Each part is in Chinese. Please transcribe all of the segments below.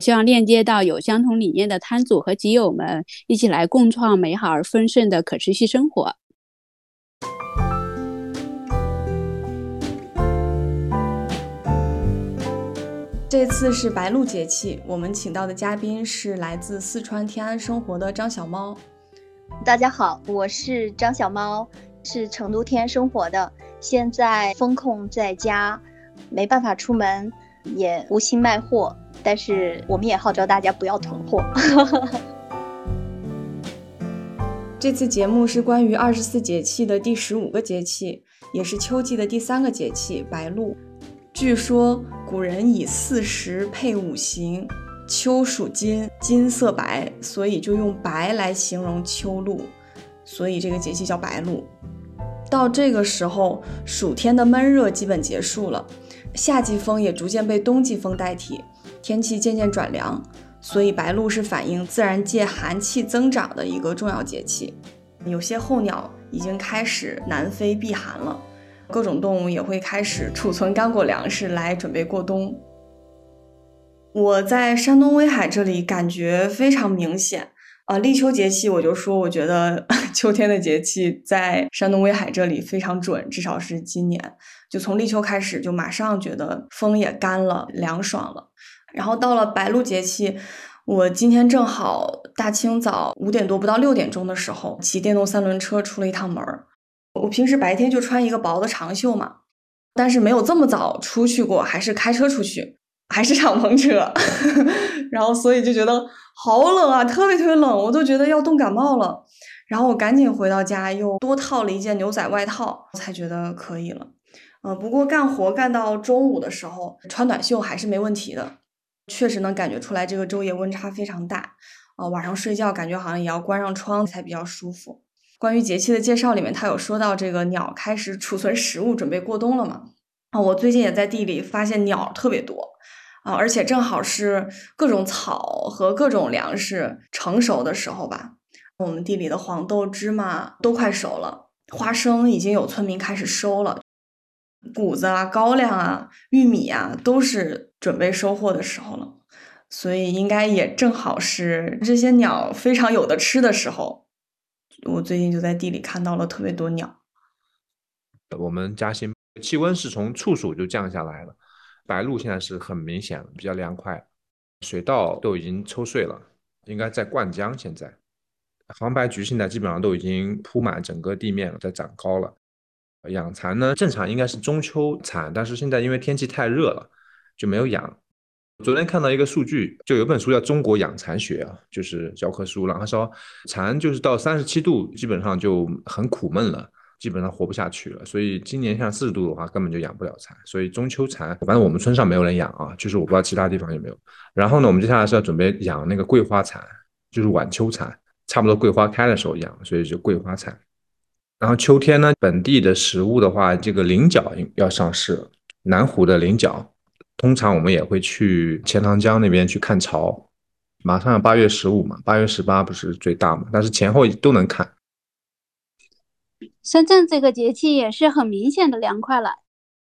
希望链接到有相同理念的摊主和集友们，一起来共创美好而丰盛的可持续生活。这次是白露节气，我们请到的嘉宾是来自四川天安生活的张小猫。大家好，我是张小猫，是成都天安生活的，现在封控在家，没办法出门，也无心卖货。但是我们也号召大家不要囤货。这次节目是关于二十四节气的第十五个节气，也是秋季的第三个节气白露。据说古人以四时配五行，秋属金，金色白，所以就用白来形容秋露，所以这个节气叫白露。到这个时候，暑天的闷热基本结束了，夏季风也逐渐被冬季风代替。天气渐渐转凉，所以白露是反映自然界寒气增长的一个重要节气。有些候鸟已经开始南飞避寒了，各种动物也会开始储存干果粮食来准备过冬。我在山东威海这里感觉非常明显啊！立秋节气，我就说我觉得 秋天的节气在山东威海这里非常准，至少是今年，就从立秋开始就马上觉得风也干了，凉爽了。然后到了白露节气，我今天正好大清早五点多不到六点钟的时候骑电动三轮车出了一趟门儿。我平时白天就穿一个薄的长袖嘛，但是没有这么早出去过，还是开车出去，还是敞篷车，然后所以就觉得好冷啊，特别特别冷，我都觉得要冻感冒了。然后我赶紧回到家，又多套了一件牛仔外套，才觉得可以了。呃，不过干活干到中午的时候，穿短袖还是没问题的。确实能感觉出来，这个昼夜温差非常大，呃，晚上睡觉感觉好像也要关上窗才比较舒服。关于节气的介绍里面，他有说到这个鸟开始储存食物，准备过冬了嘛？啊，我最近也在地里发现鸟特别多，啊，而且正好是各种草和各种粮食成熟的时候吧。我们地里的黄豆、芝麻都快熟了，花生已经有村民开始收了。谷子啊、高粱啊、玉米啊，都是准备收获的时候了，所以应该也正好是这些鸟非常有的吃的时候。我最近就在地里看到了特别多鸟。我们嘉兴气温是从处暑就降下来了，白露现在是很明显比较凉快，水稻都已经抽穗了，应该在灌浆。现在杭白菊现在基本上都已经铺满整个地面了，在长高了。养蚕呢，正常应该是中秋蚕，但是现在因为天气太热了，就没有养。昨天看到一个数据，就有本书叫《中国养蚕学》啊，就是教科书了。他说，蚕就是到三十七度，基本上就很苦闷了，基本上活不下去了。所以今年像四十度的话，根本就养不了蚕。所以中秋蚕，反正我们村上没有人养啊，就是我不知道其他地方有没有。然后呢，我们接下来是要准备养那个桂花蚕，就是晚秋蚕，差不多桂花开的时候养，所以就桂花蚕。然后秋天呢，本地的食物的话，这个菱角要上市，南湖的菱角，通常我们也会去钱塘江那边去看潮。马上八月十五嘛，八月十八不是最大嘛，但是前后都能看。深圳这个节气也是很明显的凉快了，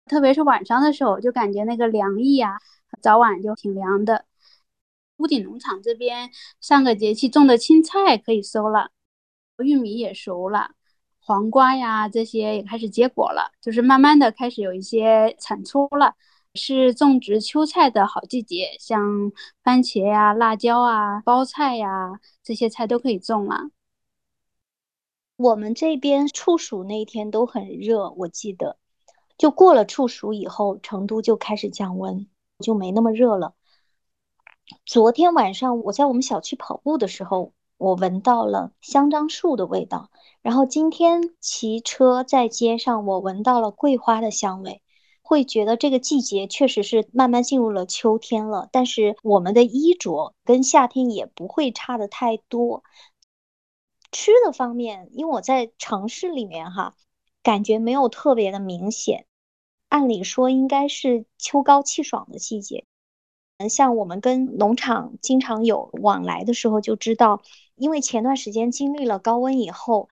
特别是晚上的时候，就感觉那个凉意啊，早晚就挺凉的。屋顶农场这边上个节气种的青菜可以收了，玉米也熟了。黄瓜呀，这些也开始结果了，就是慢慢的开始有一些产出了，是种植秋菜的好季节，像番茄呀、辣椒啊、包菜呀，这些菜都可以种了。我们这边处暑那天都很热，我记得就过了处暑以后，成都就开始降温，就没那么热了。昨天晚上我在我们小区跑步的时候，我闻到了香樟树的味道。然后今天骑车在街上，我闻到了桂花的香味，会觉得这个季节确实是慢慢进入了秋天了。但是我们的衣着跟夏天也不会差的太多。吃的方面，因为我在城市里面哈。感觉没有特别的明显，按理说应该是秋高气爽的季节。嗯，像我们跟农场经常有往来的时候，就知道，因为前段时间经历了高温以后，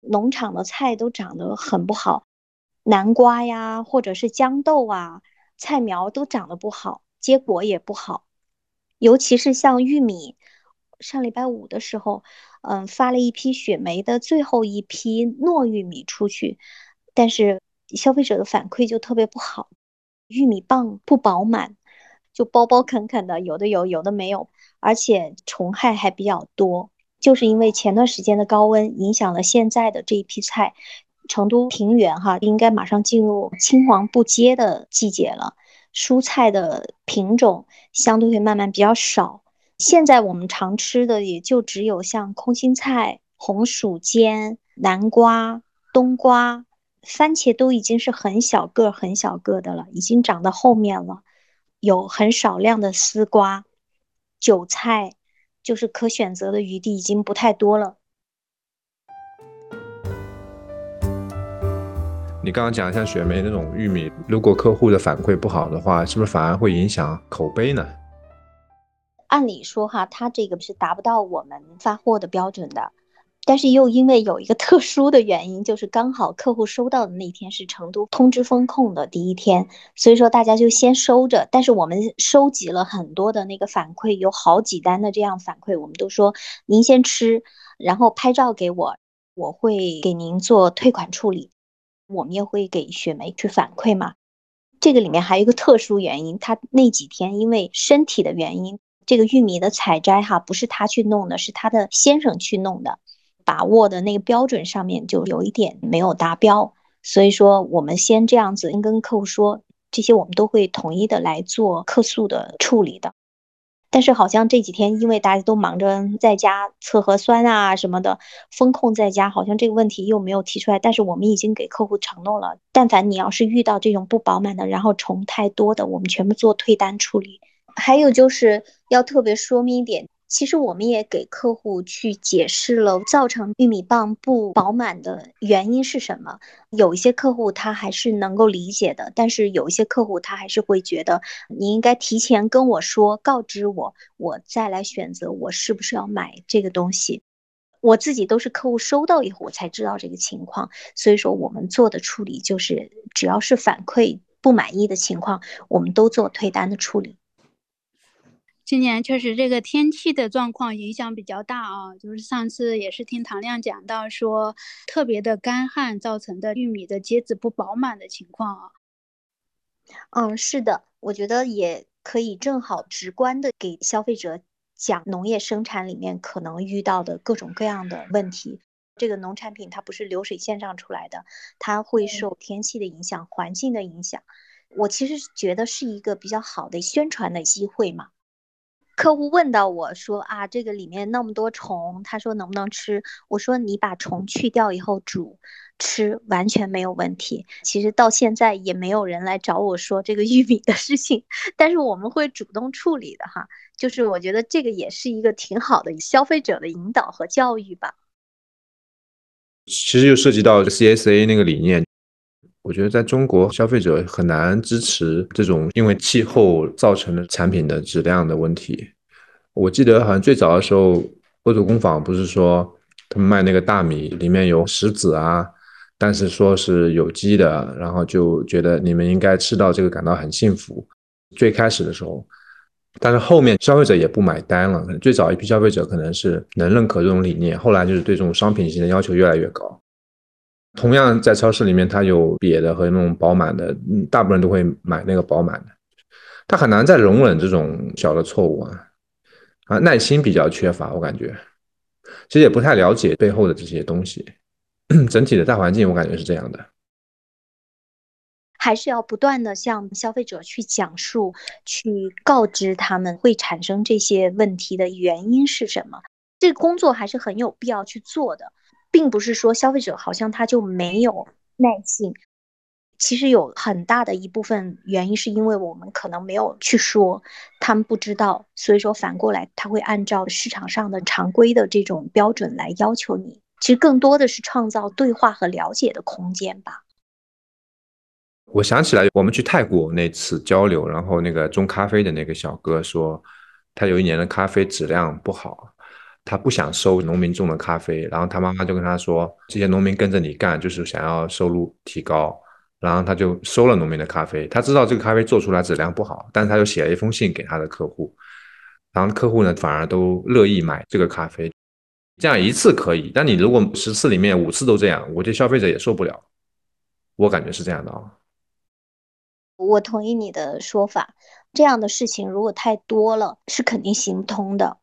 农场的菜都长得很不好，南瓜呀，或者是豇豆啊，菜苗都长得不好，结果也不好，尤其是像玉米。上礼拜五的时候，嗯，发了一批雪梅的最后一批糯玉米出去，但是消费者的反馈就特别不好，玉米棒不饱满，就包包啃啃的，有的有，有的没有，而且虫害还比较多，就是因为前段时间的高温影响了现在的这一批菜。成都平原哈，应该马上进入青黄不接的季节了，蔬菜的品种相对会慢慢比较少。现在我们常吃的也就只有像空心菜、红薯尖、南瓜、冬瓜、番茄都已经是很小个、很小个的了，已经长到后面了。有很少量的丝瓜、韭菜，就是可选择的余地已经不太多了。你刚刚讲像雪梅那种玉米，如果客户的反馈不好的话，是不是反而会影响口碑呢？按理说哈，它这个是达不到我们发货的标准的，但是又因为有一个特殊的原因，就是刚好客户收到的那天是成都通知风控的第一天，所以说大家就先收着。但是我们收集了很多的那个反馈，有好几单的这样反馈，我们都说您先吃，然后拍照给我，我会给您做退款处理。我们也会给雪梅去反馈嘛。这个里面还有一个特殊原因，他那几天因为身体的原因。这个玉米的采摘哈，不是他去弄的，是他的先生去弄的，把握的那个标准上面就有一点没有达标，所以说我们先这样子跟客户说，这些我们都会统一的来做客诉的处理的。但是好像这几天因为大家都忙着在家测核酸啊什么的，风控在家，好像这个问题又没有提出来。但是我们已经给客户承诺了，但凡你要是遇到这种不饱满的，然后虫太多的，我们全部做退单处理。还有就是要特别说明一点，其实我们也给客户去解释了造成玉米棒不饱满的原因是什么。有一些客户他还是能够理解的，但是有一些客户他还是会觉得你应该提前跟我说，告知我，我再来选择我是不是要买这个东西。我自己都是客户收到以后我才知道这个情况，所以说我们做的处理就是只要是反馈不满意的情况，我们都做退单的处理。今年确实这个天气的状况影响比较大啊，就是上次也是听唐亮讲到说，特别的干旱造成的玉米的结子不饱满的情况啊。嗯，是的，我觉得也可以正好直观的给消费者讲农业生产里面可能遇到的各种各样的问题。这个农产品它不是流水线上出来的，它会受天气的影响、环境的影响。我其实觉得是一个比较好的宣传的机会嘛。客户问到我说啊，这个里面那么多虫，他说能不能吃？我说你把虫去掉以后煮吃完全没有问题。其实到现在也没有人来找我说这个玉米的事情，但是我们会主动处理的哈。就是我觉得这个也是一个挺好的消费者的引导和教育吧。其实就涉及到 CSA 那个理念，我觉得在中国消费者很难支持这种因为气候造成的产品的质量的问题。我记得好像最早的时候，波土工坊不是说他们卖那个大米里面有石子啊，但是说是有机的，然后就觉得你们应该吃到这个感到很幸福。最开始的时候，但是后面消费者也不买单了。最早一批消费者可能是能认可这种理念，后来就是对这种商品型的要求越来越高。同样在超市里面，它有瘪的和那种饱满的，大部分人都会买那个饱满的，他很难再容忍这种小的错误啊。啊，耐心比较缺乏，我感觉，其实也不太了解背后的这些东西，整体的大环境我感觉是这样的。还是要不断的向消费者去讲述、去告知他们会产生这些问题的原因是什么。这个工作还是很有必要去做的，并不是说消费者好像他就没有耐性。其实有很大的一部分原因是因为我们可能没有去说，他们不知道，所以说反过来他会按照市场上的常规的这种标准来要求你。其实更多的是创造对话和了解的空间吧。我想起来，我们去泰国那次交流，然后那个种咖啡的那个小哥说，他有一年的咖啡质量不好，他不想收农民种的咖啡，然后他妈妈就跟他说，这些农民跟着你干，就是想要收入提高。然后他就收了农民的咖啡，他知道这个咖啡做出来质量不好，但是他就写了一封信给他的客户，然后客户呢反而都乐意买这个咖啡，这样一次可以，但你如果十次里面五次都这样，我觉得消费者也受不了，我感觉是这样的啊。我同意你的说法，这样的事情如果太多了，是肯定行不通的。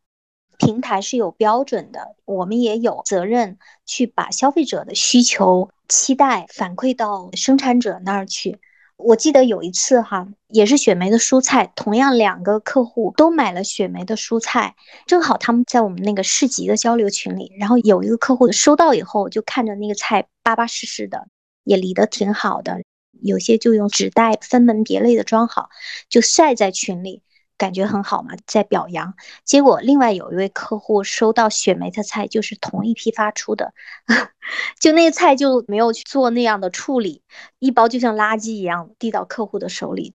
平台是有标准的，我们也有责任去把消费者的需求、期待反馈到生产者那儿去。我记得有一次哈，也是雪梅的蔬菜，同样两个客户都买了雪梅的蔬菜，正好他们在我们那个市集的交流群里，然后有一个客户收到以后，就看着那个菜巴巴适适的，也理得挺好的，有些就用纸袋分门别类的装好，就晒在群里。感觉很好嘛，在表扬。结果另外有一位客户收到雪梅的菜，就是同一批发出的，就那个菜就没有去做那样的处理，一包就像垃圾一样递到客户的手里，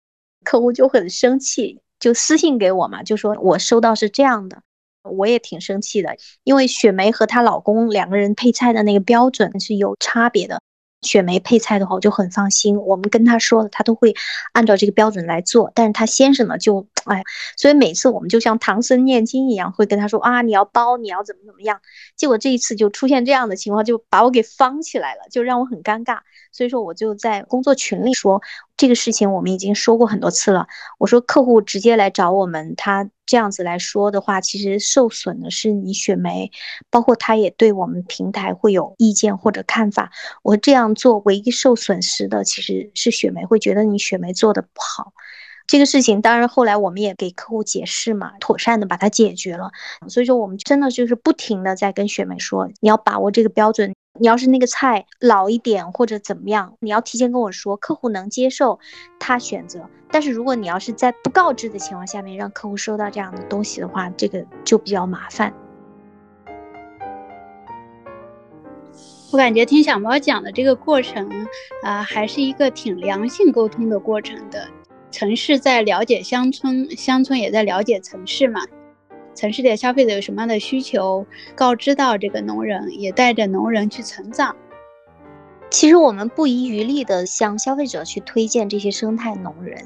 客户就很生气，就私信给我嘛，就说我收到是这样的，我也挺生气的，因为雪梅和她老公两个人配菜的那个标准是有差别的。雪梅配菜的话，我就很放心。我们跟他说的，他都会按照这个标准来做。但是他先生呢，就哎，所以每次我们就像唐僧念经一样，会跟他说啊，你要包，你要怎么怎么样。结果这一次就出现这样的情况，就把我给方起来了，就让我很尴尬。所以说，我就在工作群里说这个事情，我们已经说过很多次了。我说客户直接来找我们，他。这样子来说的话，其实受损的是你雪梅，包括他也对我们平台会有意见或者看法。我这样做唯一受损失的其实是雪梅，会觉得你雪梅做的不好。这个事情当然后来我们也给客户解释嘛，妥善的把它解决了。所以说我们真的就是不停的在跟雪梅说，你要把握这个标准。你要是那个菜老一点或者怎么样，你要提前跟我说，客户能接受，他选择。但是如果你要是在不告知的情况下面让客户收到这样的东西的话，这个就比较麻烦。我感觉听小猫讲的这个过程啊，还是一个挺良性沟通的过程的。城市在了解乡村，乡村也在了解城市嘛。城市的消费者有什么样的需求，告知到这个农人，也带着农人去成长。其实我们不遗余力的向消费者去推荐这些生态农人，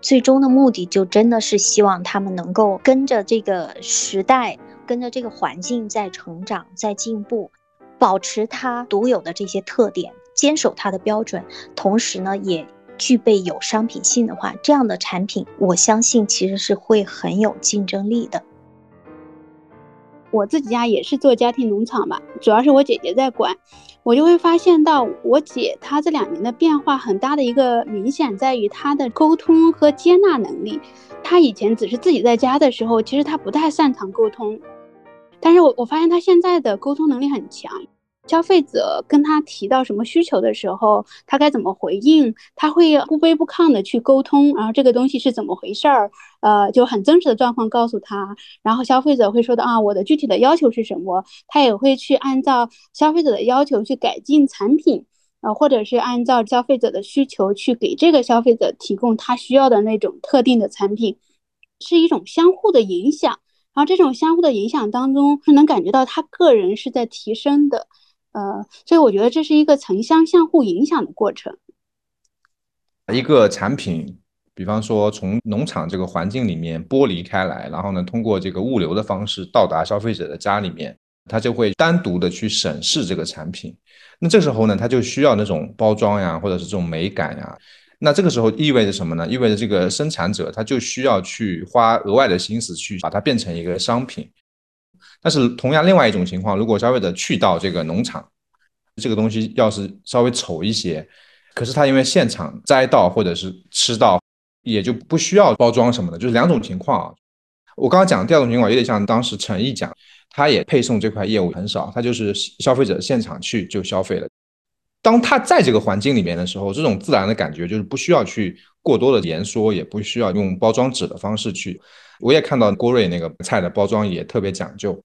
最终的目的就真的是希望他们能够跟着这个时代，跟着这个环境在成长，在进步，保持它独有的这些特点，坚守它的标准，同时呢，也具备有商品性的话，这样的产品，我相信其实是会很有竞争力的。我自己家也是做家庭农场嘛，主要是我姐姐在管，我就会发现到我姐她这两年的变化很大的一个明显在于她的沟通和接纳能力。她以前只是自己在家的时候，其实她不太擅长沟通，但是我我发现她现在的沟通能力很强。消费者跟他提到什么需求的时候，他该怎么回应？他会不卑不亢的去沟通，然后这个东西是怎么回事儿？呃，就很真实的状况告诉他，然后消费者会说的啊，我的具体的要求是什么？他也会去按照消费者的要求去改进产品，呃，或者是按照消费者的需求去给这个消费者提供他需要的那种特定的产品，是一种相互的影响。然后这种相互的影响当中，是能感觉到他个人是在提升的。呃，所以我觉得这是一个城乡相互影响的过程。一个产品，比方说从农场这个环境里面剥离开来，然后呢，通过这个物流的方式到达消费者的家里面，他就会单独的去审视这个产品。那这时候呢，他就需要那种包装呀，或者是这种美感呀。那这个时候意味着什么呢？意味着这个生产者他就需要去花额外的心思去把它变成一个商品。但是同样，另外一种情况，如果消费者去到这个农场，这个东西要是稍微丑一些，可是他因为现场摘到或者是吃到，也就不需要包装什么的，就是两种情况啊。我刚刚讲第二种情况有点像当时陈毅讲，他也配送这块业务很少，他就是消费者现场去就消费了。当他在这个环境里面的时候，这种自然的感觉就是不需要去过多的言说，也不需要用包装纸的方式去。我也看到郭瑞那个菜的包装也特别讲究，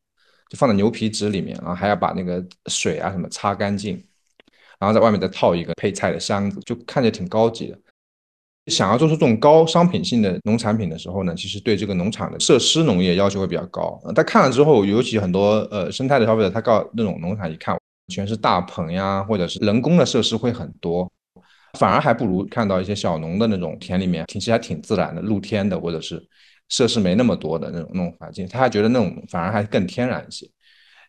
就放在牛皮纸里面，然后还要把那个水啊什么擦干净，然后在外面再套一个配菜的箱子，就看着挺高级的。想要做出这种高商品性的农产品的时候呢，其实对这个农场的设施农业要求会比较高。他看了之后，尤其很多呃生态的消费者，他告那种农场一看。全是大棚呀，或者是人工的设施会很多，反而还不如看到一些小农的那种田里面，其实还挺自然的，露天的，或者是设施没那么多的那种那种环境，他还觉得那种反而还更天然一些。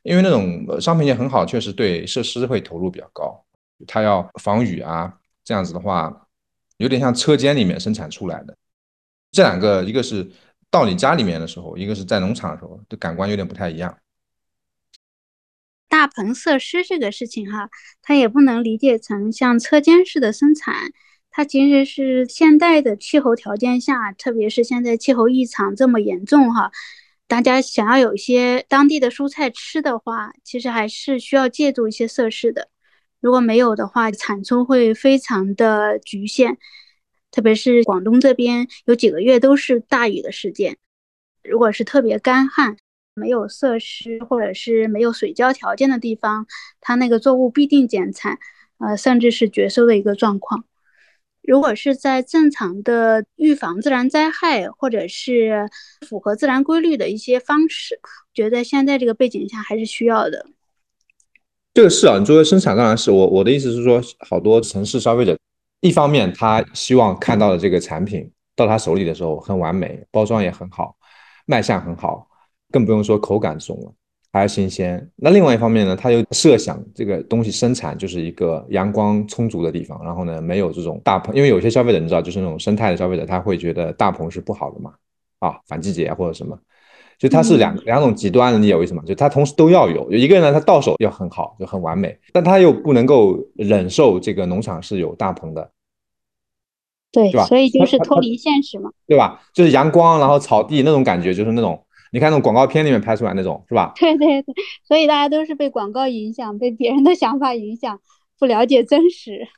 因为那种商品也很好，确实对设施会投入比较高，它要防雨啊，这样子的话，有点像车间里面生产出来的。这两个，一个是到你家里面的时候，一个是在农场的时候，的感官有点不太一样。大棚设施这个事情哈，它也不能理解成像车间式的生产，它其实是现代的气候条件下，特别是现在气候异常这么严重哈，大家想要有一些当地的蔬菜吃的话，其实还是需要借助一些设施的。如果没有的话，产出会非常的局限，特别是广东这边有几个月都是大雨的时间，如果是特别干旱。没有设施或者是没有水浇条件的地方，它那个作物必定减产，呃，甚至是绝收的一个状况。如果是在正常的预防自然灾害或者是符合自然规律的一些方式，觉得现在这个背景下还是需要的。这个是啊，你作为生产当然是我我的意思是说，好多城市消费者，一方面他希望看到的这个产品到他手里的时候很完美，包装也很好，卖相很好。更不用说口感重了，还是新鲜。那另外一方面呢，他又设想这个东西生产就是一个阳光充足的地方，然后呢，没有这种大棚，因为有些消费者你知道，就是那种生态的消费者，他会觉得大棚是不好的嘛，啊，反季节或者什么，就它是两两种极端的，你有意思吗？就他同时都要有，有一个人呢，他到手要很好，就很完美，但他又不能够忍受这个农场是有大棚的，对，吧？所以就是脱离现实嘛，对吧？就是阳光，然后草地那种感觉，就是那种。你看那种广告片里面拍出来那种是吧？对 对对，所以大家都是被广告影响，被别人的想法影响，不了解真实。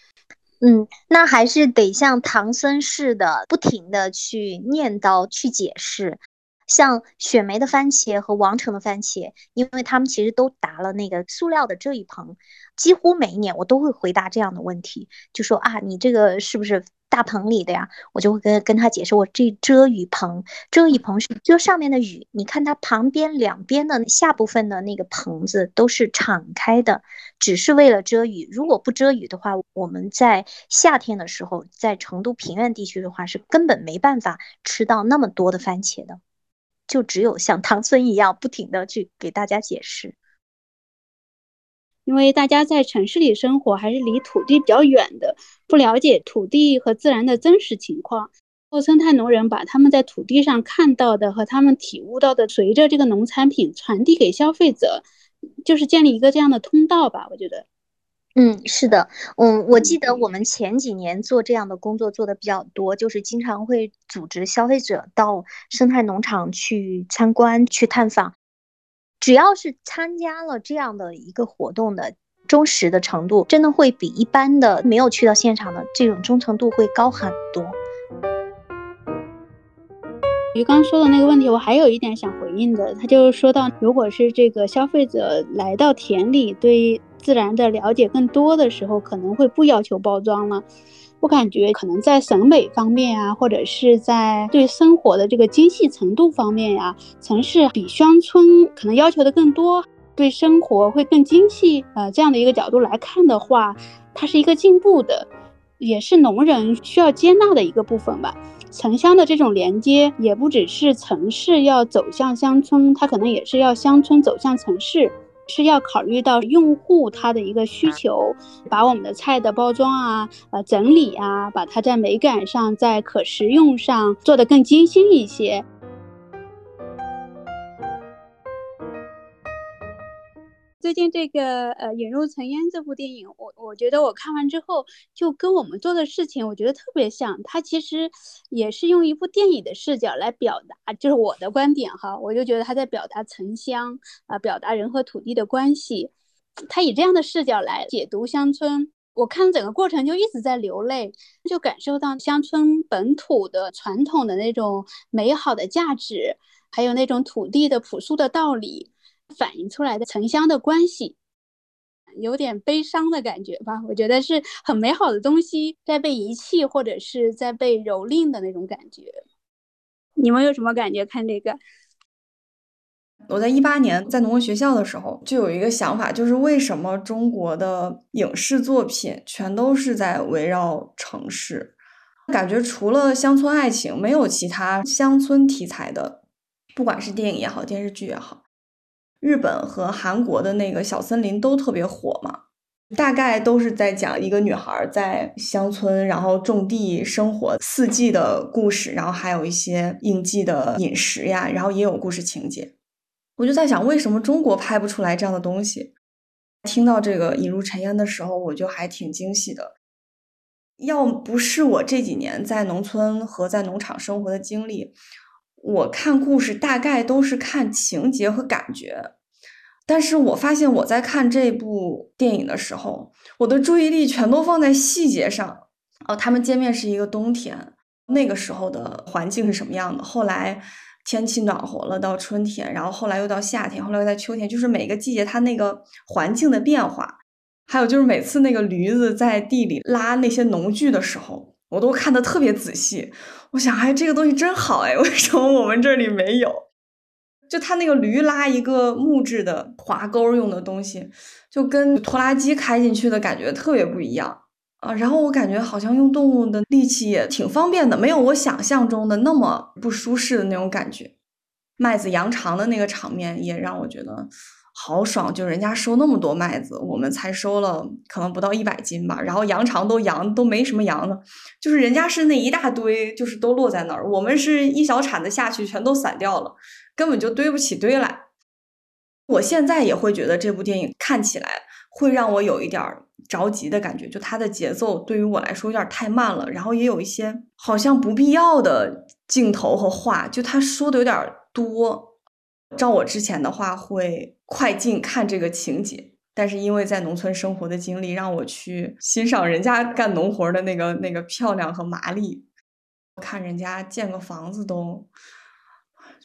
嗯，那还是得像唐僧似的，不停的去念叨、去解释。像雪梅的番茄和王成的番茄，因为他们其实都搭了那个塑料的这一棚，几乎每一年我都会回答这样的问题，就说啊，你这个是不是？大棚里的呀，我就会跟跟他解释，我这遮雨棚，遮雨棚是遮上面的雨。你看它旁边两边的下部分的那个棚子都是敞开的，只是为了遮雨。如果不遮雨的话，我们在夏天的时候，在成都平原地区的话，是根本没办法吃到那么多的番茄的。就只有像唐 僧一样，不停的去给大家解释。因为大家在城市里生活，还是离土地比较远的，不了解土地和自然的真实情况。做生态农人把他们在土地上看到的和他们体悟到的，随着这个农产品传递给消费者，就是建立一个这样的通道吧。我觉得，嗯，是的，嗯，我记得我们前几年做这样的工作做的比较多，就是经常会组织消费者到生态农场去参观、去探访。只要是参加了这样的一个活动的忠实的程度，真的会比一般的没有去到现场的这种忠诚度会高很多。于刚说的那个问题，我还有一点想回应的，他就是说到，如果是这个消费者来到田里，对自然的了解更多的时候，可能会不要求包装了。我感觉可能在审美方面啊，或者是在对生活的这个精细程度方面呀，城市比乡村可能要求的更多，对生活会更精细。呃，这样的一个角度来看的话，它是一个进步的，也是农人需要接纳的一个部分吧。城乡的这种连接，也不只是城市要走向乡村，它可能也是要乡村走向城市。是要考虑到用户他的一个需求，把我们的菜的包装啊、呃整理啊，把它在美感上、在可食用上做得更精心一些。最近这个呃《引入尘烟》这部电影，我我觉得我看完之后，就跟我们做的事情，我觉得特别像。它其实也是用一部电影的视角来表达，就是我的观点哈。我就觉得他在表达城乡啊，表达人和土地的关系。他以这样的视角来解读乡村，我看整个过程就一直在流泪，就感受到乡村本土的传统的那种美好的价值，还有那种土地的朴素的道理。反映出来的城乡的关系，有点悲伤的感觉吧？我觉得是很美好的东西在被遗弃，或者是在被蹂躏的那种感觉。你们有什么感觉？看这个，我在一八年在农文学校的时候，就有一个想法，就是为什么中国的影视作品全都是在围绕城市？感觉除了乡村爱情，没有其他乡村题材的，不管是电影也好，电视剧也好。日本和韩国的那个小森林都特别火嘛，大概都是在讲一个女孩在乡村，然后种地生活四季的故事，然后还有一些应季的饮食呀，然后也有故事情节。我就在想，为什么中国拍不出来这样的东西？听到这个引入尘烟的时候，我就还挺惊喜的。要不是我这几年在农村和在农场生活的经历，我看故事大概都是看情节和感觉。但是我发现我在看这部电影的时候，我的注意力全都放在细节上。哦，他们见面是一个冬天，那个时候的环境是什么样的？后来天气暖和了，到春天，然后后来又到夏天，后来又在秋天，就是每个季节它那个环境的变化。还有就是每次那个驴子在地里拉那些农具的时候，我都看得特别仔细。我想，哎，这个东西真好，哎，为什么我们这里没有？就他那个驴拉一个木质的滑钩用的东西，就跟拖拉机开进去的感觉特别不一样啊。然后我感觉好像用动物的力气也挺方便的，没有我想象中的那么不舒适的那种感觉。麦子扬长的那个场面也让我觉得好爽，就人家收那么多麦子，我们才收了可能不到一百斤吧。然后扬长都扬都没什么扬的，就是人家是那一大堆，就是都落在那儿，我们是一小铲子下去全都散掉了。根本就堆不起堆来。我现在也会觉得这部电影看起来会让我有一点着急的感觉，就它的节奏对于我来说有点太慢了，然后也有一些好像不必要的镜头和话，就他说的有点多。照我之前的话，会快进看这个情节，但是因为在农村生活的经历，让我去欣赏人家干农活的那个那个漂亮和麻利，看人家建个房子都。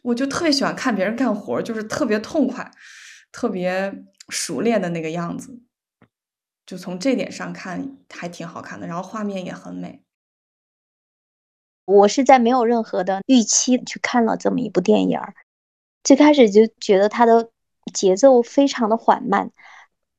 我就特别喜欢看别人干活，就是特别痛快、特别熟练的那个样子。就从这点上看，还挺好看的，然后画面也很美。我是在没有任何的预期去看了这么一部电影儿，最开始就觉得它的节奏非常的缓慢。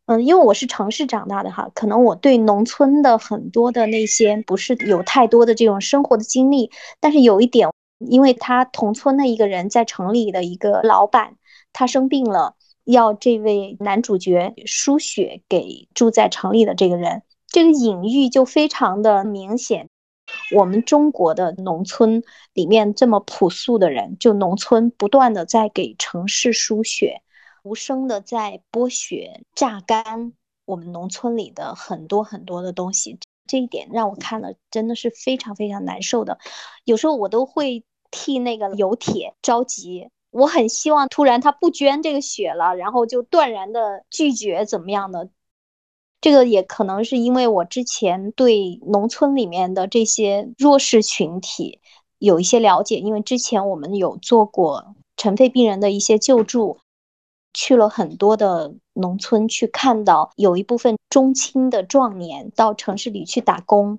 嗯，因为我是城市长大的哈，可能我对农村的很多的那些不是有太多的这种生活的经历，但是有一点。因为他同村的一个人在城里的一个老板，他生病了，要这位男主角输血给住在城里的这个人，这个隐喻就非常的明显。我们中国的农村里面这么朴素的人，就农村不断的在给城市输血，无声的在剥削、榨干我们农村里的很多很多的东西。这一点让我看了真的是非常非常难受的，有时候我都会。替那个油铁着急，我很希望突然他不捐这个血了，然后就断然的拒绝怎么样的？这个也可能是因为我之前对农村里面的这些弱势群体有一些了解，因为之前我们有做过尘肺病人的一些救助，去了很多的农村去看到有一部分中青的壮年到城市里去打工，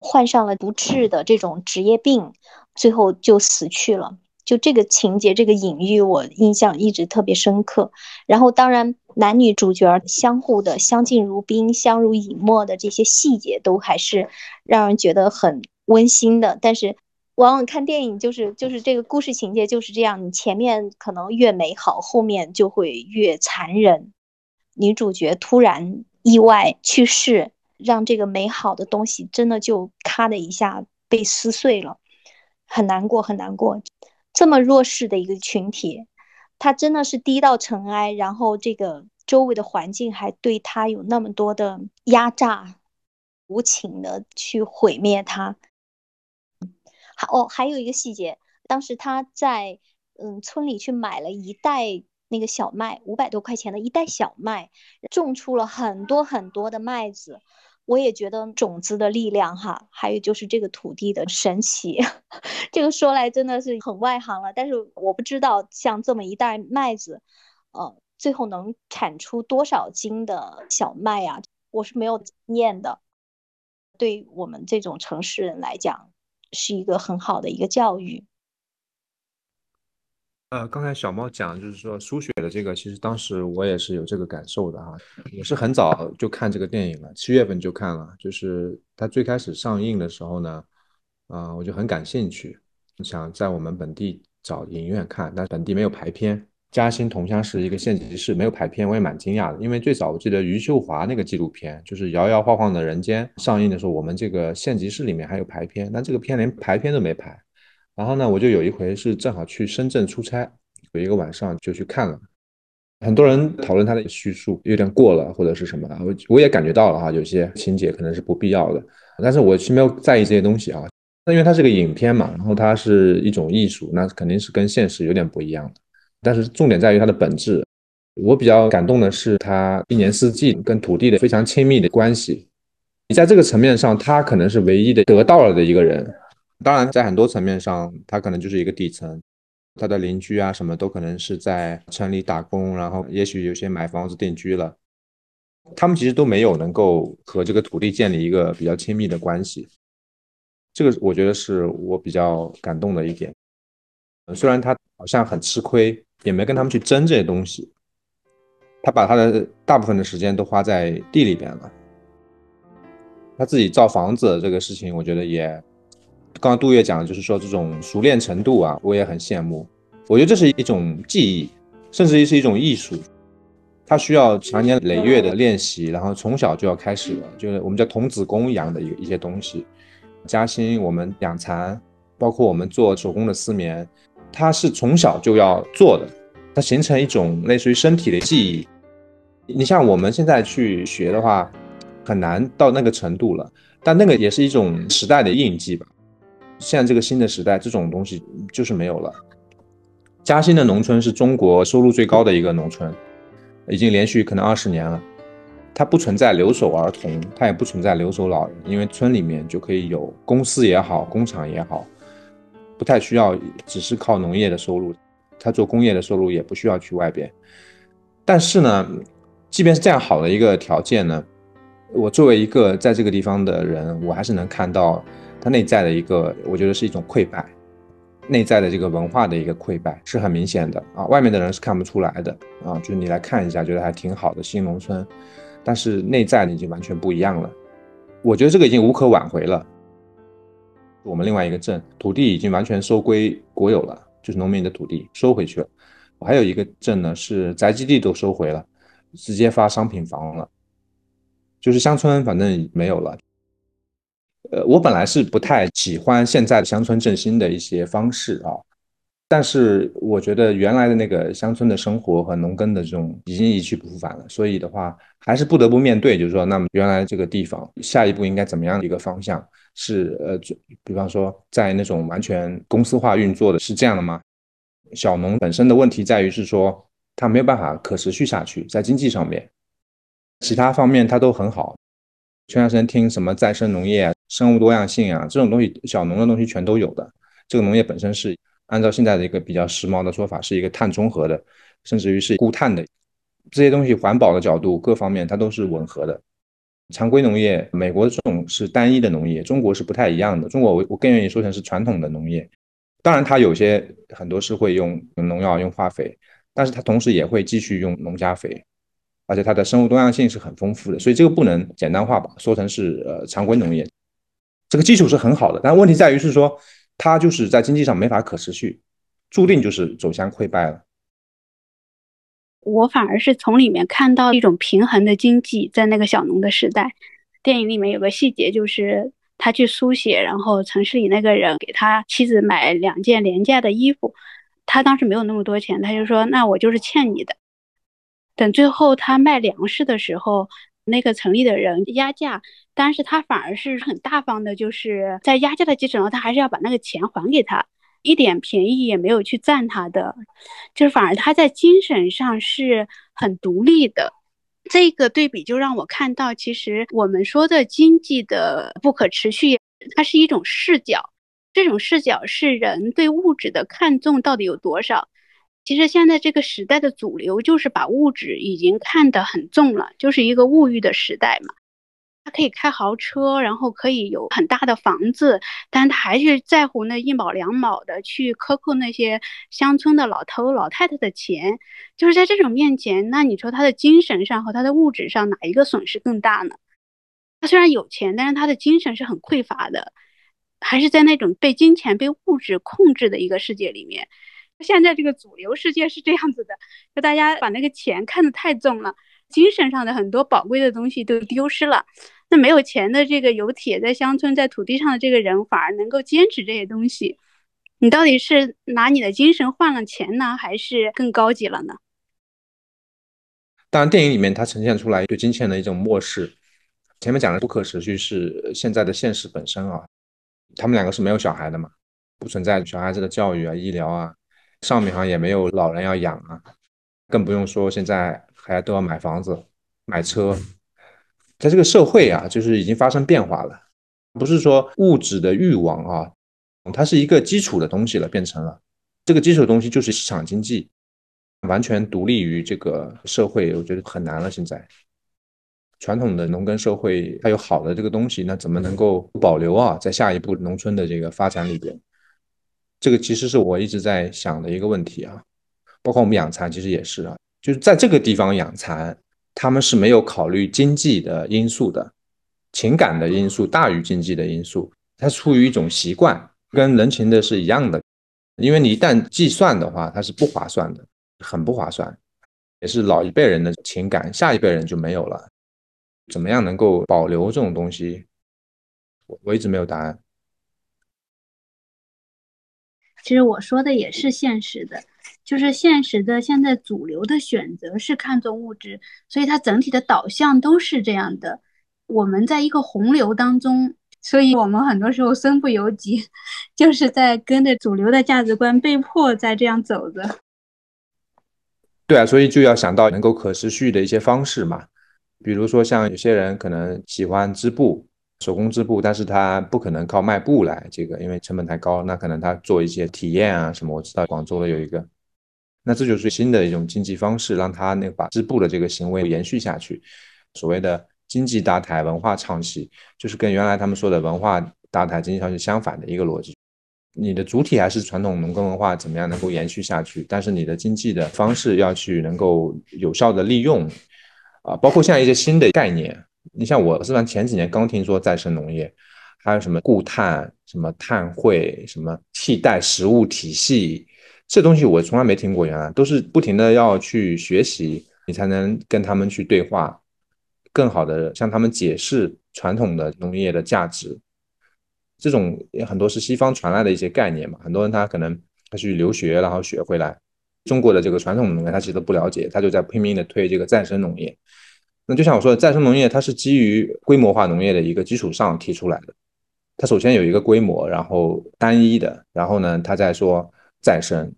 患上了不治的这种职业病。最后就死去了，就这个情节，这个隐喻我印象一直特别深刻。然后，当然男女主角相互的相敬如宾、相濡以沫的这些细节，都还是让人觉得很温馨的。但是，往往看电影就是就是这个故事情节就是这样，你前面可能越美好，后面就会越残忍。女主角突然意外去世，让这个美好的东西真的就咔的一下被撕碎了。很难过，很难过。这么弱势的一个群体，他真的是低到尘埃，然后这个周围的环境还对他有那么多的压榨，无情的去毁灭他。好哦，还有一个细节，当时他在嗯村里去买了一袋那个小麦，五百多块钱的一袋小麦，种出了很多很多的麦子。我也觉得种子的力量哈，还有就是这个土地的神奇，这个说来真的是很外行了。但是我不知道像这么一袋麦子，呃，最后能产出多少斤的小麦呀？我是没有经验的。对于我们这种城市人来讲，是一个很好的一个教育。呃，刚才小猫讲就是说输血的这个，其实当时我也是有这个感受的哈。我是很早就看这个电影了，七月份就看了。就是它最开始上映的时候呢，啊，我就很感兴趣，想在我们本地找影院看，但本地没有排片。嘉兴桐乡是一个县级市，没有排片，我也蛮惊讶的。因为最早我记得余秀华那个纪录片，就是《摇摇晃晃的人间》上映的时候，我们这个县级市里面还有排片，但这个片连排片都没排。然后呢，我就有一回是正好去深圳出差，有一个晚上就去看了。很多人讨论他的叙述有点过了，或者是什么，我我也感觉到了哈，有些情节可能是不必要的。但是我是没有在意这些东西啊。那因为它是个影片嘛，然后它是一种艺术，那肯定是跟现实有点不一样的。但是重点在于它的本质。我比较感动的是他一年四季跟土地的非常亲密的关系。你在这个层面上，他可能是唯一的得到了的一个人。当然，在很多层面上，他可能就是一个底层，他的邻居啊，什么都可能是在城里打工，然后也许有些买房子定居了，他们其实都没有能够和这个土地建立一个比较亲密的关系。这个我觉得是我比较感动的一点。虽然他好像很吃亏，也没跟他们去争这些东西，他把他的大部分的时间都花在地里边了。他自己造房子这个事情，我觉得也。刚刚杜月讲，就是说这种熟练程度啊，我也很羡慕。我觉得这是一种技艺，甚至于是一种艺术，它需要长年累月的练习，然后从小就要开始了，就是我们叫童子功一样的一一些东西。嘉兴我们养蚕，包括我们做手工的丝棉，它是从小就要做的，它形成一种类似于身体的记忆。你像我们现在去学的话，很难到那个程度了，但那个也是一种时代的印记吧。现在这个新的时代，这种东西就是没有了。嘉兴的农村是中国收入最高的一个农村，已经连续可能二十年了。它不存在留守儿童，它也不存在留守老人，因为村里面就可以有公司也好，工厂也好，不太需要只是靠农业的收入。他做工业的收入也不需要去外边。但是呢，即便是这样好的一个条件呢，我作为一个在这个地方的人，我还是能看到。它内在的一个，我觉得是一种溃败，内在的这个文化的一个溃败是很明显的啊，外面的人是看不出来的啊，就是你来看一下，觉得还挺好的新农村，但是内在的已经完全不一样了。我觉得这个已经无可挽回了。我们另外一个镇土地已经完全收归国有了，就是农民的土地收回去了。我还有一个镇呢，是宅基地都收回了，直接发商品房了，就是乡村反正没有了。呃，我本来是不太喜欢现在乡村振兴的一些方式啊，但是我觉得原来的那个乡村的生活和农耕的这种已经一去不复返了，所以的话还是不得不面对，就是说，那么原来这个地方下一步应该怎么样的一个方向？是呃，比方说在那种完全公司化运作的是这样的吗？小农本身的问题在于是说，它没有办法可持续下去，在经济上面，其他方面它都很好。前段时间听什么再生农业啊。生物多样性啊，这种东西，小农的东西全都有的。这个农业本身是按照现在的一个比较时髦的说法，是一个碳中和的，甚至于是固碳的。这些东西环保的角度各方面它都是吻合的。常规农业，美国的这种是单一的农业，中国是不太一样的。中国我我更愿意说成是传统的农业。当然它有些很多是会用农药、用化肥，但是它同时也会继续用农家肥，而且它的生物多样性是很丰富的。所以这个不能简单化吧，说成是呃常规农业。这个基础是很好的，但问题在于是说，它就是在经济上没法可持续，注定就是走向溃败了。我反而是从里面看到一种平衡的经济，在那个小农的时代，电影里面有个细节，就是他去书写，然后城市里那个人给他妻子买两件廉价的衣服，他当时没有那么多钱，他就说：“那我就是欠你的。”等最后他卖粮食的时候，那个成立的人压价，但是他反而是很大方的，就是在压价的基础上，他还是要把那个钱还给他，一点便宜也没有去占他的，就是反而他在精神上是很独立的。这个对比就让我看到，其实我们说的经济的不可持续，它是一种视角，这种视角是人对物质的看重到底有多少。其实现在这个时代的主流就是把物质已经看得很重了，就是一个物欲的时代嘛。他可以开豪车，然后可以有很大的房子，但他还是在乎那一毛两毛的去克扣那些乡村的老头老太太的钱。就是在这种面前，那你说他的精神上和他的物质上哪一个损失更大呢？他虽然有钱，但是他的精神是很匮乏的，还是在那种被金钱被物质控制的一个世界里面。现在这个主流世界是这样子的，就大家把那个钱看得太重了，精神上的很多宝贵的东西都丢失了。那没有钱的这个有铁在乡村在土地上的这个人，反而能够坚持这些东西。你到底是拿你的精神换了钱呢，还是更高级了呢？当然，电影里面它呈现出来对金钱的一种漠视。前面讲的不可持续是现在的现实本身啊，他们两个是没有小孩的嘛，不存在小孩子的教育啊、医疗啊。上面好像也没有老人要养啊，更不用说现在还都要买房子、买车，在这个社会啊，就是已经发生变化了，不是说物质的欲望啊，它是一个基础的东西了，变成了这个基础的东西就是市场经济，完全独立于这个社会，我觉得很难了。现在传统的农耕社会，它有好的这个东西，那怎么能够保留啊？在下一步农村的这个发展里边？这个其实是我一直在想的一个问题啊，包括我们养蚕其实也是啊，就是在这个地方养蚕，他们是没有考虑经济的因素的，情感的因素大于经济的因素，它出于一种习惯，跟人情的是一样的，因为你一旦计算的话，它是不划算的，很不划算，也是老一辈人的情感，下一辈人就没有了，怎么样能够保留这种东西，我我一直没有答案。其实我说的也是现实的，就是现实的。现在主流的选择是看重物质，所以它整体的导向都是这样的。我们在一个洪流当中，所以我们很多时候身不由己，就是在跟着主流的价值观，被迫在这样走着。对啊，所以就要想到能够可持续的一些方式嘛，比如说像有些人可能喜欢织布。手工织布，但是他不可能靠卖布来这个，因为成本太高。那可能他做一些体验啊什么。我知道广州的有一个，那这就是新的一种经济方式，让他那个把织布的这个行为延续下去。所谓的经济搭台，文化唱戏，就是跟原来他们说的文化搭台、经济上是相反的一个逻辑。你的主体还是传统农耕文化，怎么样能够延续下去？但是你的经济的方式要去能够有效的利用啊，包括像一些新的概念。你像我，是吧？前几年刚听说再生农业，还有什么固碳、什么碳汇、什么替代食物体系，这东西我从来没听过。原来都是不停的要去学习，你才能跟他们去对话，更好的向他们解释传统的农业的价值。这种很多是西方传来的一些概念嘛，很多人他可能他去留学，然后学回来，中国的这个传统农业他其实都不了解，他就在拼命的推这个再生农业。那就像我说的，再生农业它是基于规模化农业的一个基础上提出来的。它首先有一个规模，然后单一的，然后呢，它再说再生。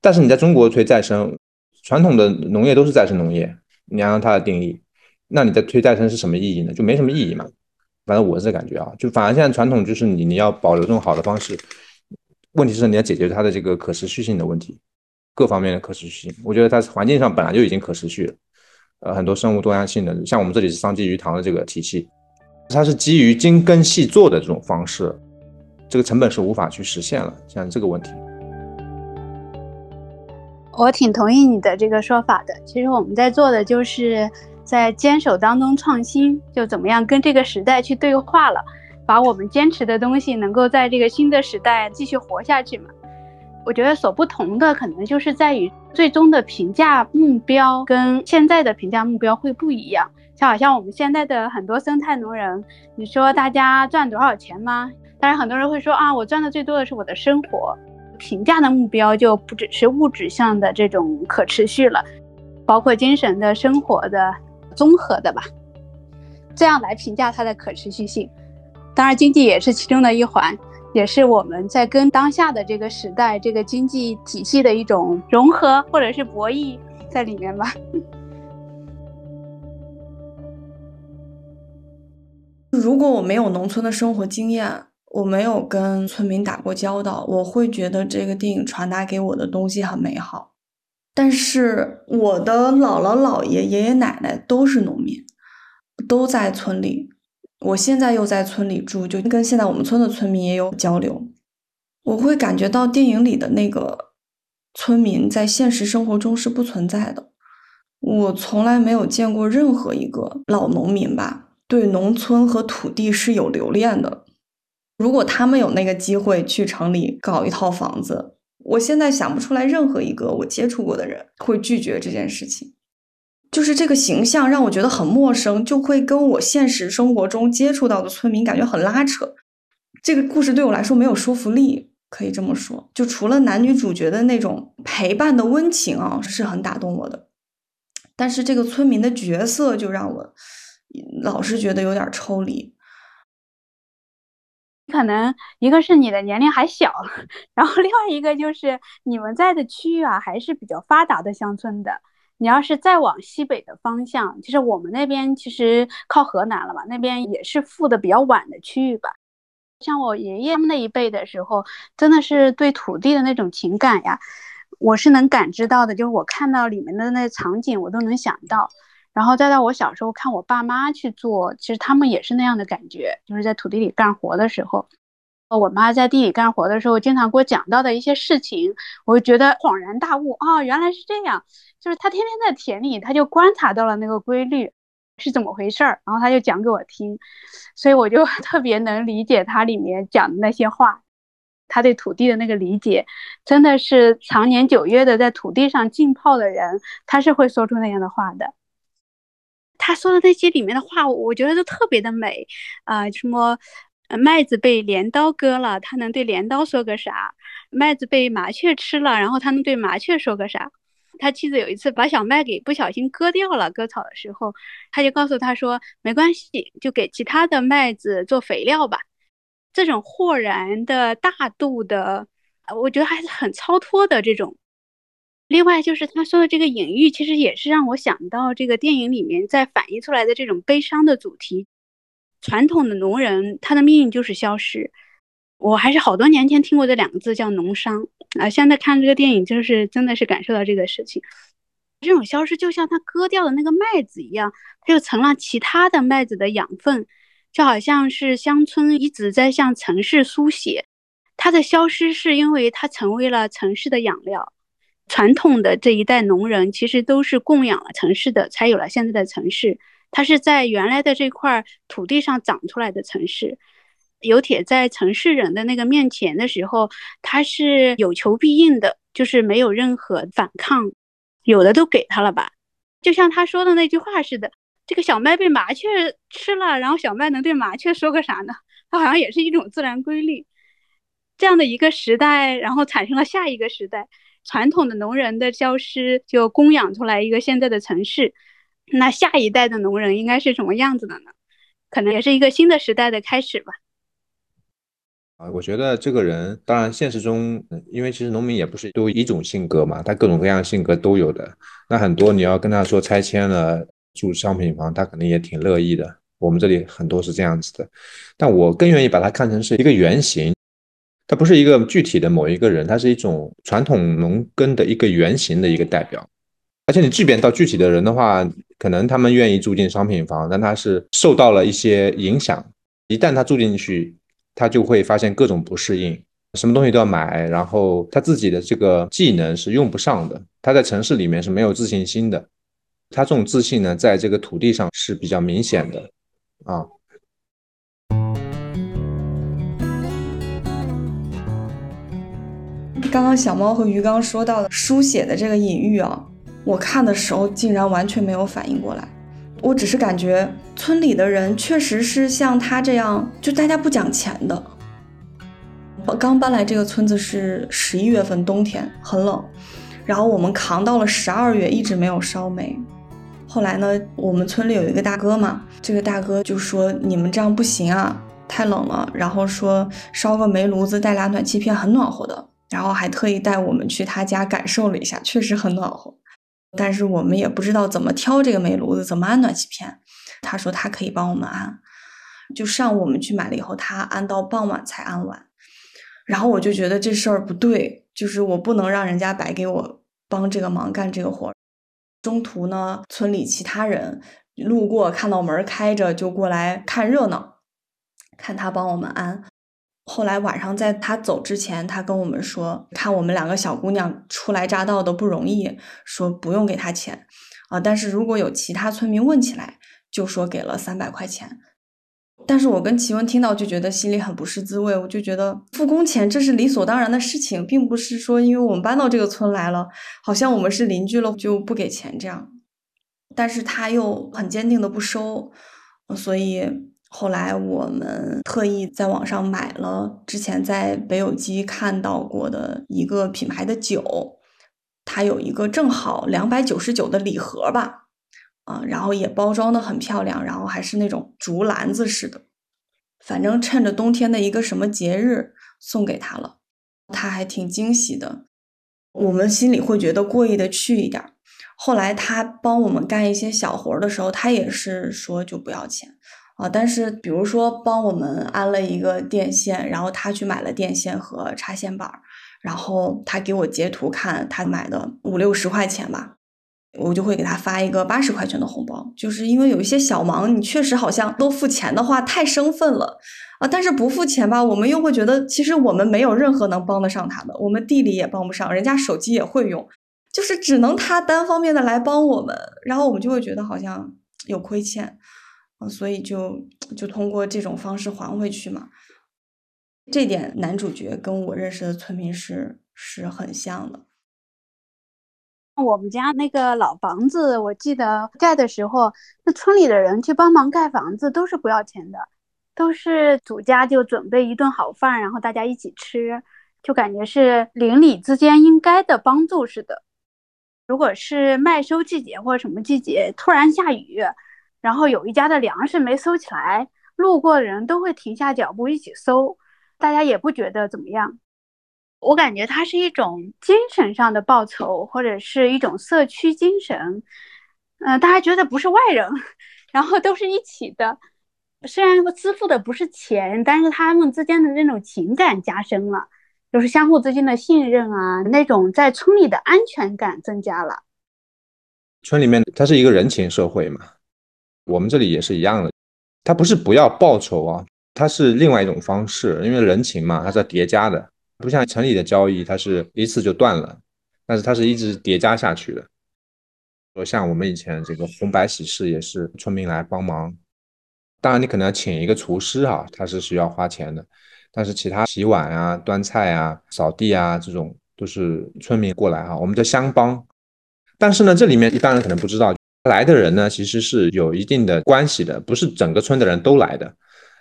但是你在中国推再生，传统的农业都是再生农业，你按照它的定义，那你在推再生是什么意义呢？就没什么意义嘛。反正我是感觉啊，就反而现在传统就是你你要保留这种好的方式，问题是你要解决它的这个可持续性的问题，各方面的可持续性。我觉得它环境上本来就已经可持续了。呃，很多生物多样性的，像我们这里是桑基鱼塘的这个体系，它是基于精耕细作的这种方式，这个成本是无法去实现了。像这个问题，我挺同意你的这个说法的。其实我们在做的就是在坚守当中创新，就怎么样跟这个时代去对话了，把我们坚持的东西能够在这个新的时代继续活下去嘛。我觉得所不同的可能就是在于最终的评价目标跟现在的评价目标会不一样。就好像我们现在的很多生态农人，你说大家赚多少钱吗？当然很多人会说啊，我赚的最多的是我的生活。评价的目标就不只是物质上的这种可持续了。包括精神的生活的综合的吧，这样来评价它的可持续性。当然，经济也是其中的一环，也是我们在跟当下的这个时代这个经济体系的一种融合或者是博弈在里面吧。如果我没有农村的生活经验，我没有跟村民打过交道，我会觉得这个电影传达给我的东西很美好。但是我的姥姥、姥爷、爷爷奶奶都是农民，都在村里。我现在又在村里住，就跟现在我们村的村民也有交流。我会感觉到电影里的那个村民在现实生活中是不存在的。我从来没有见过任何一个老农民吧，对农村和土地是有留恋的。如果他们有那个机会去城里搞一套房子，我现在想不出来任何一个我接触过的人会拒绝这件事情。就是这个形象让我觉得很陌生，就会跟我现实生活中接触到的村民感觉很拉扯。这个故事对我来说没有说服力，可以这么说。就除了男女主角的那种陪伴的温情啊，是很打动我的。但是这个村民的角色就让我老是觉得有点抽离。可能一个是你的年龄还小，然后另外一个就是你们在的区域啊还是比较发达的乡村的。你要是再往西北的方向，其实我们那边其实靠河南了嘛，那边也是富的比较晚的区域吧。像我爷爷那一辈的时候，真的是对土地的那种情感呀，我是能感知到的。就是我看到里面的那场景，我都能想到。然后再到我小时候看我爸妈去做，其实他们也是那样的感觉，就是在土地里干活的时候，我妈在地里干活的时候，经常给我讲到的一些事情，我就觉得恍然大悟啊，原来是这样。就是她天天在田里，她就观察到了那个规律是怎么回事儿，然后她就讲给我听，所以我就 特别能理解她里面讲的那些话。他对土地的那个理解，真的是常年九月的在土地上浸泡的人，他是会说出那样的话的。他说的那些里面的话，我觉得都特别的美啊！什么麦子被镰刀割了，他能对镰刀说个啥？麦子被麻雀吃了，然后他能对麻雀说个啥？他妻子有一次把小麦给不小心割掉了，割草的时候，他就告诉他说：“没关系，就给其他的麦子做肥料吧。”这种豁然的大度的，我觉得还是很超脱的这种。另外就是他说的这个隐喻，其实也是让我想到这个电影里面在反映出来的这种悲伤的主题。传统的农人，他的命运就是消失。我还是好多年前听过这两个字叫农伤啊，现在看这个电影，就是真的是感受到这个事情。这种消失就像他割掉的那个麦子一样，它就成了其他的麦子的养分，就好像是乡村一直在向城市输血。它的消失是因为它成为了城市的养料。传统的这一代农人其实都是供养了城市的，才有了现在的城市。它是在原来的这块土地上长出来的城市。有铁在城市人的那个面前的时候，它是有求必应的，就是没有任何反抗，有的都给他了吧。就像他说的那句话似的，这个小麦被麻雀吃了，然后小麦能对麻雀说个啥呢？它好像也是一种自然规律。这样的一个时代，然后产生了下一个时代。传统的农人的消失，就供养出来一个现在的城市。那下一代的农人应该是什么样子的呢？可能也是一个新的时代的开始吧。啊，我觉得这个人，当然现实中，因为其实农民也不是都一种性格嘛，他各种各样的性格都有的。那很多你要跟他说拆迁了住商品房，他肯定也挺乐意的。我们这里很多是这样子的，但我更愿意把它看成是一个原型。它不是一个具体的某一个人，它是一种传统农耕的一个原型的一个代表。而且你即便到具体的人的话，可能他们愿意住进商品房，但他是受到了一些影响。一旦他住进去，他就会发现各种不适应，什么东西都要买，然后他自己的这个技能是用不上的。他在城市里面是没有自信心的，他这种自信呢，在这个土地上是比较明显的啊。刚刚小猫和鱼缸说到的书写的这个隐喻啊，我看的时候竟然完全没有反应过来。我只是感觉村里的人确实是像他这样，就大家不讲钱的。我刚搬来这个村子是十一月份，冬天很冷，然后我们扛到了十二月，一直没有烧煤。后来呢，我们村里有一个大哥嘛，这个大哥就说你们这样不行啊，太冷了。然后说烧个煤炉子带俩暖气片很暖和的，然后还特意带我们去他家感受了一下，确实很暖和。但是我们也不知道怎么挑这个煤炉子，怎么安暖气片。他说他可以帮我们安，就上午我们去买了以后，他安到傍晚才安完。然后我就觉得这事儿不对，就是我不能让人家白给我帮这个忙干这个活。中途呢，村里其他人路过看到门开着，就过来看热闹，看他帮我们安。后来晚上在他走之前，他跟我们说，看我们两个小姑娘初来乍到的不容易，说不用给他钱啊，但是如果有其他村民问起来，就说给了三百块钱。但是我跟齐文听到就觉得心里很不是滋味，我就觉得付工钱这是理所当然的事情，并不是说因为我们搬到这个村来了，好像我们是邻居了就不给钱这样。但是他又很坚定的不收，所以后来我们特意在网上买了之前在北有机看到过的一个品牌的酒，它有一个正好两百九十九的礼盒吧。啊，然后也包装的很漂亮，然后还是那种竹篮子似的，反正趁着冬天的一个什么节日送给他了，他还挺惊喜的，我们心里会觉得过意的去一点。后来他帮我们干一些小活的时候，他也是说就不要钱啊，但是比如说帮我们安了一个电线，然后他去买了电线和插线板，然后他给我截图看，他买的五六十块钱吧。我就会给他发一个八十块钱的红包，就是因为有一些小忙，你确实好像都付钱的话太生分了啊。但是不付钱吧，我们又会觉得其实我们没有任何能帮得上他的，我们地里也帮不上，人家手机也会用，就是只能他单方面的来帮我们，然后我们就会觉得好像有亏欠啊，所以就就通过这种方式还回去嘛。这点男主角跟我认识的村民是是很像的。我们家那个老房子，我记得盖的时候，那村里的人去帮忙盖房子都是不要钱的，都是主家就准备一顿好饭，然后大家一起吃，就感觉是邻里之间应该的帮助似的。如果是麦收季节或者什么季节突然下雨，然后有一家的粮食没收起来，路过的人都会停下脚步一起收，大家也不觉得怎么样。我感觉它是一种精神上的报酬，或者是一种社区精神。嗯，大家觉得不是外人，然后都是一起的。虽然支付的不是钱，但是他们之间的那种情感加深了，就是相互之间的信任啊，那种在村里的安全感增加了。村里面它是一个人情社会嘛，我们这里也是一样的。它不是不要报酬啊，它是另外一种方式，因为人情嘛，它是要叠加的。不像城里的交易，它是一次就断了，但是它是一直叠加下去的。说像我们以前这个红白喜事也是村民来帮忙，当然你可能要请一个厨师哈，他是需要花钱的，但是其他洗碗啊、端菜啊、扫地啊这种都是村民过来哈，我们叫乡帮。但是呢，这里面一般人可能不知道，来的人呢其实是有一定的关系的，不是整个村的人都来的，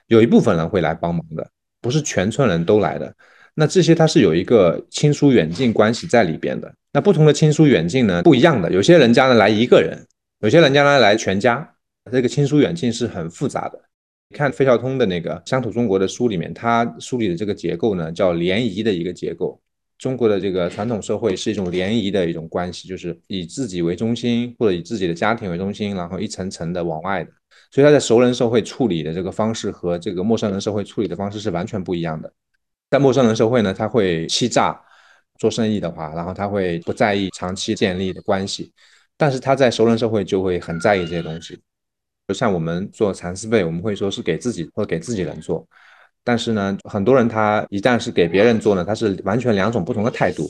有一部分人会来帮忙的，不是全村人都来的。那这些它是有一个亲疏远近关系在里边的。那不同的亲疏远近呢，不一样的。有些人家呢来一个人，有些人家呢来全家，这个亲疏远近是很复杂的。你看费孝通的那个《乡土中国》的书里面，他梳理的这个结构呢，叫联谊的一个结构。中国的这个传统社会是一种联谊的一种关系，就是以自己为中心，或者以自己的家庭为中心，然后一层层的往外的。所以他在熟人社会处理的这个方式和这个陌生人社会处理的方式是完全不一样的。在陌生人社会呢，他会欺诈做生意的话，然后他会不在意长期建立的关系，但是他在熟人社会就会很在意这些东西。就像我们做蚕丝被，我们会说是给自己或者给自己人做，但是呢，很多人他一旦是给别人做呢，他是完全两种不同的态度，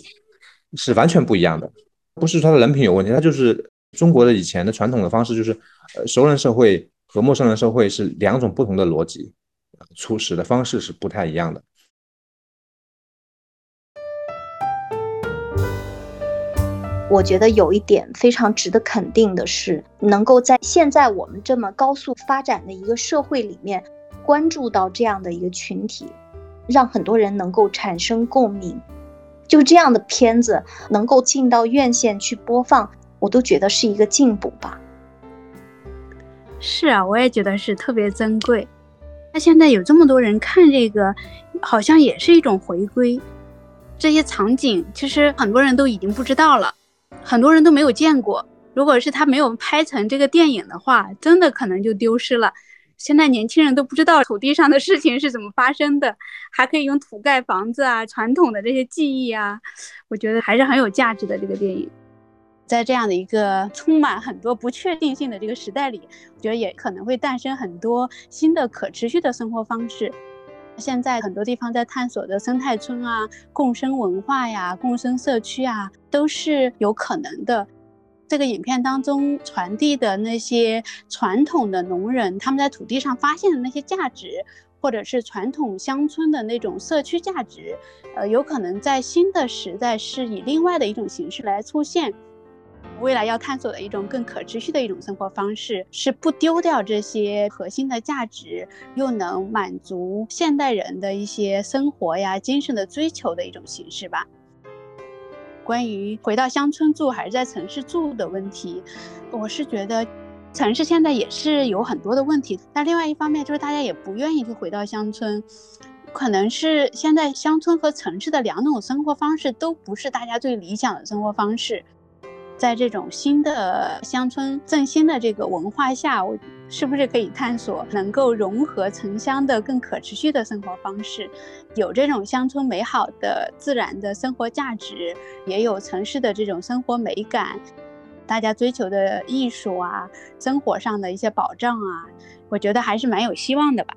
是完全不一样的。不是他的人品有问题，他就是中国的以前的传统的方式，就是熟人社会和陌生人社会是两种不同的逻辑，处事的方式是不太一样的。我觉得有一点非常值得肯定的是，能够在现在我们这么高速发展的一个社会里面，关注到这样的一个群体，让很多人能够产生共鸣，就这样的片子能够进到院线去播放，我都觉得是一个进步吧。是啊，我也觉得是特别珍贵。那现在有这么多人看这个，好像也是一种回归。这些场景其实很多人都已经不知道了，很多人都没有见过。如果是他没有拍成这个电影的话，真的可能就丢失了。现在年轻人都不知道土地上的事情是怎么发生的，还可以用土盖房子啊，传统的这些技艺啊，我觉得还是很有价值的。这个电影，在这样的一个充满很多不确定性的这个时代里，我觉得也可能会诞生很多新的可持续的生活方式。现在很多地方在探索的生态村啊、共生文化呀、共生社区啊，都是有可能的。这个影片当中传递的那些传统的农人他们在土地上发现的那些价值，或者是传统乡村的那种社区价值，呃，有可能在新的时代是以另外的一种形式来出现。未来要探索的一种更可持续的一种生活方式，是不丢掉这些核心的价值，又能满足现代人的一些生活呀、精神的追求的一种形式吧。关于回到乡村住还是在城市住的问题，我是觉得城市现在也是有很多的问题。但另外一方面，就是大家也不愿意去回到乡村，可能是现在乡村和城市的两种生活方式都不是大家最理想的生活方式。在这种新的乡村振兴的这个文化下，我是不是可以探索能够融合城乡的更可持续的生活方式？有这种乡村美好的自然的生活价值，也有城市的这种生活美感，大家追求的艺术啊，生活上的一些保障啊，我觉得还是蛮有希望的吧。